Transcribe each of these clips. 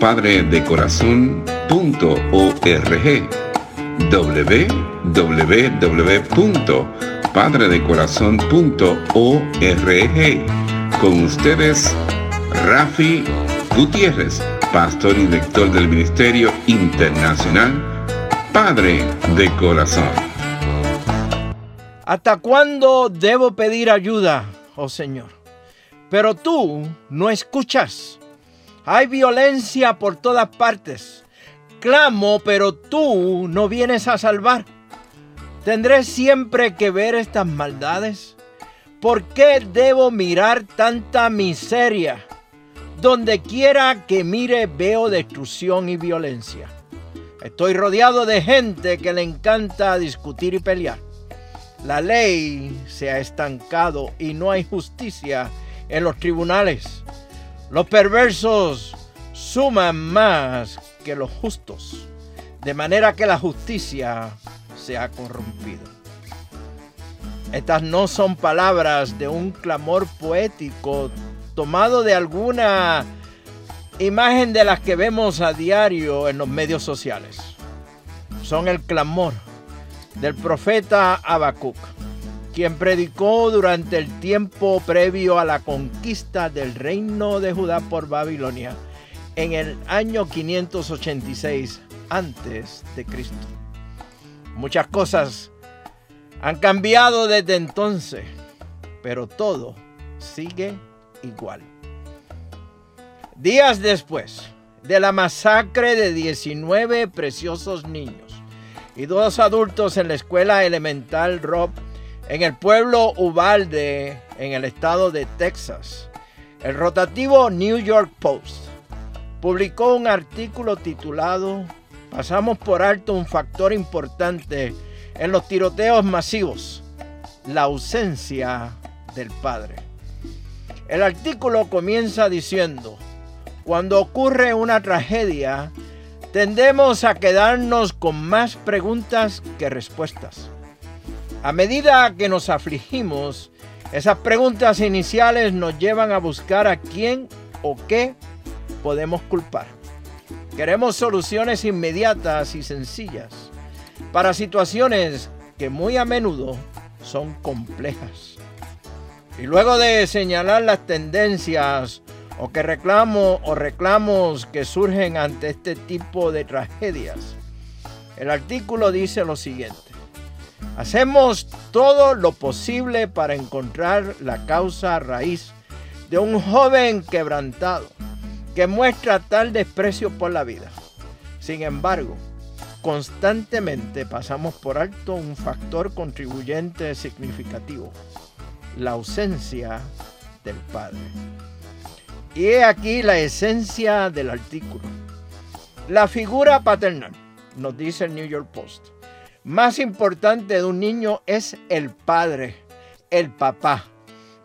www.padredecorazon.org www.padredecorazon.org Con ustedes, Rafi Gutiérrez, pastor y director del Ministerio Internacional Padre de Corazón. ¿Hasta cuándo debo pedir ayuda, oh Señor? Pero tú no escuchas. Hay violencia por todas partes. Clamo, pero tú no vienes a salvar. ¿Tendré siempre que ver estas maldades? ¿Por qué debo mirar tanta miseria? Donde quiera que mire veo destrucción y violencia. Estoy rodeado de gente que le encanta discutir y pelear. La ley se ha estancado y no hay justicia en los tribunales. Los perversos suman más que los justos, de manera que la justicia se ha corrompido. Estas no son palabras de un clamor poético tomado de alguna imagen de las que vemos a diario en los medios sociales. Son el clamor del profeta Habacuc quien predicó durante el tiempo previo a la conquista del reino de Judá por Babilonia en el año 586 antes de Cristo. Muchas cosas han cambiado desde entonces, pero todo sigue igual. Días después de la masacre de 19 preciosos niños y dos adultos en la escuela elemental Rob en el pueblo Uvalde, en el estado de Texas, el rotativo New York Post publicó un artículo titulado Pasamos por alto un factor importante en los tiroteos masivos, la ausencia del padre. El artículo comienza diciendo, cuando ocurre una tragedia, tendemos a quedarnos con más preguntas que respuestas. A medida que nos afligimos, esas preguntas iniciales nos llevan a buscar a quién o qué podemos culpar. Queremos soluciones inmediatas y sencillas para situaciones que muy a menudo son complejas. Y luego de señalar las tendencias o que reclamo o reclamos que surgen ante este tipo de tragedias, el artículo dice lo siguiente. Hacemos todo lo posible para encontrar la causa raíz de un joven quebrantado que muestra tal desprecio por la vida. Sin embargo, constantemente pasamos por alto un factor contribuyente significativo, la ausencia del Padre. Y he aquí la esencia del artículo. La figura paternal, nos dice el New York Post, más importante de un niño es el padre, el papá,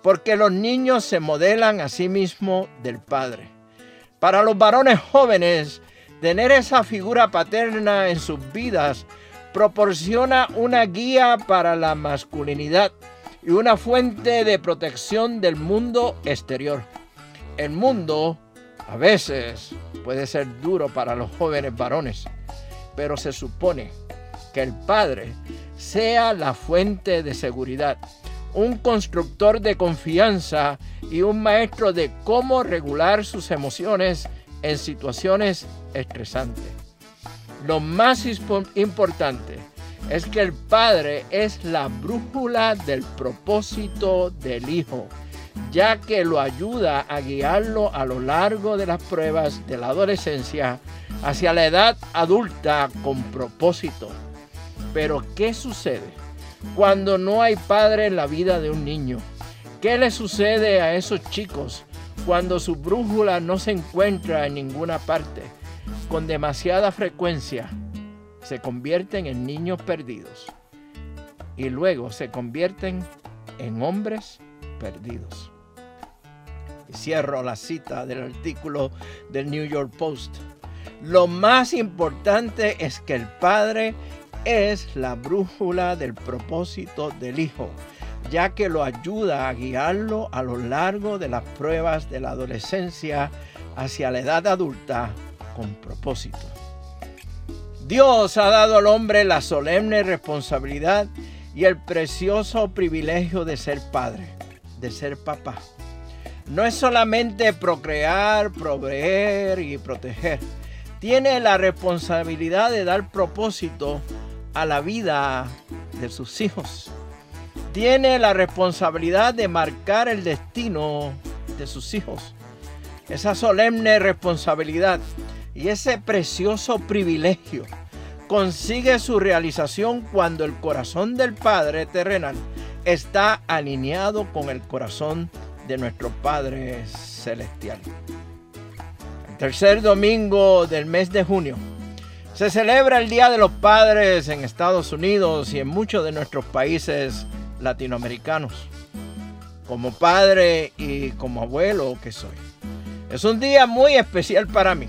porque los niños se modelan a sí mismos del padre. Para los varones jóvenes, tener esa figura paterna en sus vidas proporciona una guía para la masculinidad y una fuente de protección del mundo exterior. El mundo a veces puede ser duro para los jóvenes varones, pero se supone que el Padre sea la fuente de seguridad, un constructor de confianza y un maestro de cómo regular sus emociones en situaciones estresantes. Lo más importante es que el Padre es la brújula del propósito del Hijo, ya que lo ayuda a guiarlo a lo largo de las pruebas de la adolescencia hacia la edad adulta con propósito. Pero ¿qué sucede cuando no hay padre en la vida de un niño? ¿Qué le sucede a esos chicos cuando su brújula no se encuentra en ninguna parte? Con demasiada frecuencia se convierten en niños perdidos y luego se convierten en hombres perdidos. Cierro la cita del artículo del New York Post. Lo más importante es que el Padre es la brújula del propósito del Hijo, ya que lo ayuda a guiarlo a lo largo de las pruebas de la adolescencia hacia la edad adulta con propósito. Dios ha dado al hombre la solemne responsabilidad y el precioso privilegio de ser padre, de ser papá. No es solamente procrear, proveer y proteger. Tiene la responsabilidad de dar propósito a la vida de sus hijos. Tiene la responsabilidad de marcar el destino de sus hijos. Esa solemne responsabilidad y ese precioso privilegio consigue su realización cuando el corazón del Padre terrenal está alineado con el corazón de nuestro Padre celestial. El tercer domingo del mes de junio se celebra el Día de los Padres en Estados Unidos y en muchos de nuestros países latinoamericanos. Como padre y como abuelo que soy. Es un día muy especial para mí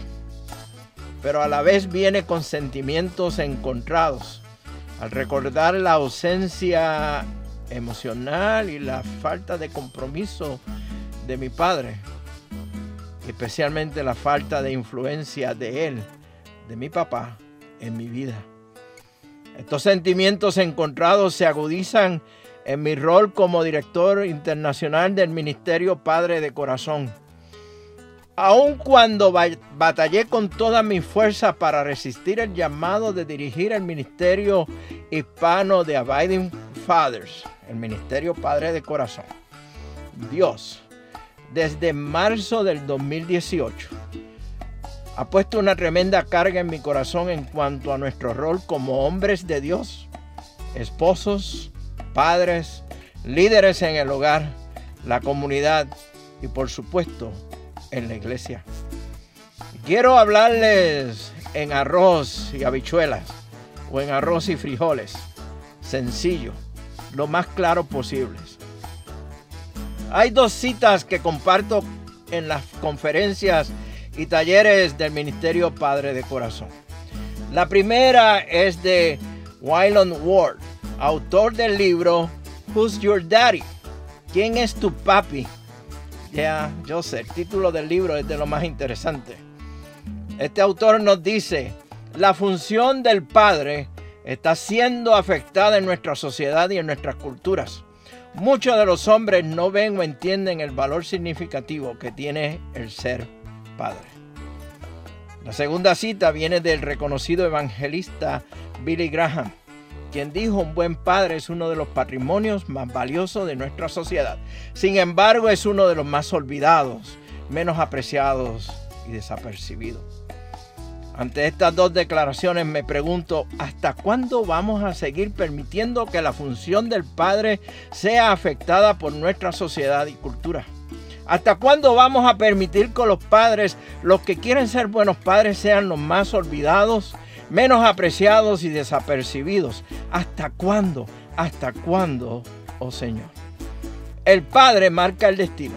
pero a la vez viene con sentimientos encontrados. Al recordar la ausencia emocional y la falta de compromiso de mi padre, especialmente la falta de influencia de él, de mi papá, en mi vida. Estos sentimientos encontrados se agudizan en mi rol como director internacional del Ministerio Padre de Corazón Aun cuando batallé con toda mi fuerza para resistir el llamado de dirigir el ministerio hispano de Abiding Fathers, el ministerio Padre de Corazón, Dios, desde marzo del 2018, ha puesto una tremenda carga en mi corazón en cuanto a nuestro rol como hombres de Dios, esposos, padres, líderes en el hogar, la comunidad y por supuesto en la iglesia. Quiero hablarles en arroz y habichuelas o en arroz y frijoles. Sencillo, lo más claro posible. Hay dos citas que comparto en las conferencias y talleres del Ministerio Padre de Corazón. La primera es de Wyland Ward, autor del libro Who's Your Daddy? ¿Quién es tu papi? Ya, yo sé, el título del libro es de lo más interesante. Este autor nos dice, la función del padre está siendo afectada en nuestra sociedad y en nuestras culturas. Muchos de los hombres no ven o entienden el valor significativo que tiene el ser La segunda cita viene del reconocido evangelista Billy Graham quien dijo un buen padre es uno de los patrimonios más valiosos de nuestra sociedad. Sin embargo, es uno de los más olvidados, menos apreciados y desapercibidos. Ante estas dos declaraciones me pregunto, ¿hasta cuándo vamos a seguir permitiendo que la función del padre sea afectada por nuestra sociedad y cultura? ¿Hasta cuándo vamos a permitir que los padres, los que quieren ser buenos padres, sean los más olvidados menos apreciados y desapercibidos. ¿Hasta cuándo? ¿Hasta cuándo, oh Señor? El Padre marca el destino.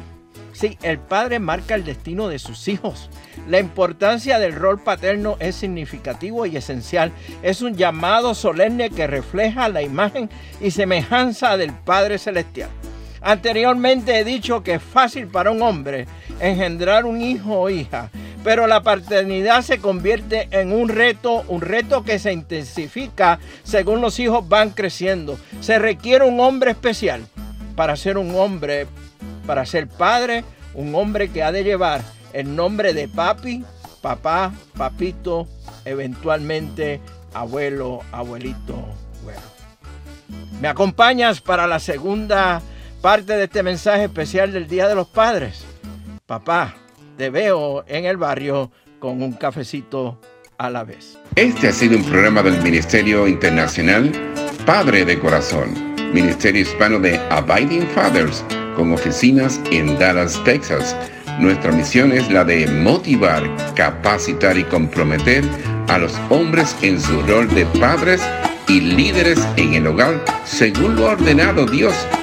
Sí, el Padre marca el destino de sus hijos. La importancia del rol paterno es significativo y esencial. Es un llamado solemne que refleja la imagen y semejanza del Padre Celestial. Anteriormente he dicho que es fácil para un hombre engendrar un hijo o hija, pero la paternidad se convierte en un reto, un reto que se intensifica según los hijos van creciendo. Se requiere un hombre especial para ser un hombre, para ser padre, un hombre que ha de llevar el nombre de papi papá, papito, eventualmente abuelo, abuelito, bueno. ¿Me acompañas para la segunda parte de este mensaje especial del Día de los Padres? Papá, te veo en el barrio con un cafecito a la vez. Este ha sido un programa del Ministerio Internacional Padre de Corazón, Ministerio Hispano de Abiding Fathers, con oficinas en Dallas, Texas. Nuestra misión es la de motivar, capacitar y comprometer a los hombres en su rol de padres y líderes en el hogar según lo ordenado Dios,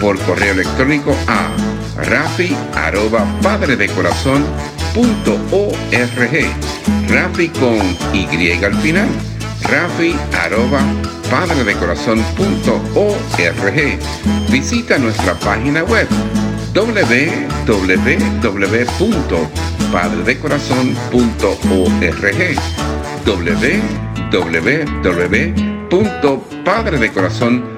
Por correo electrónico a rafi arroba padre de corazón .org. Rafi con Y al final. Rafi. Visita nuestra página web www.padredecorazon.org www.padredecorazon.org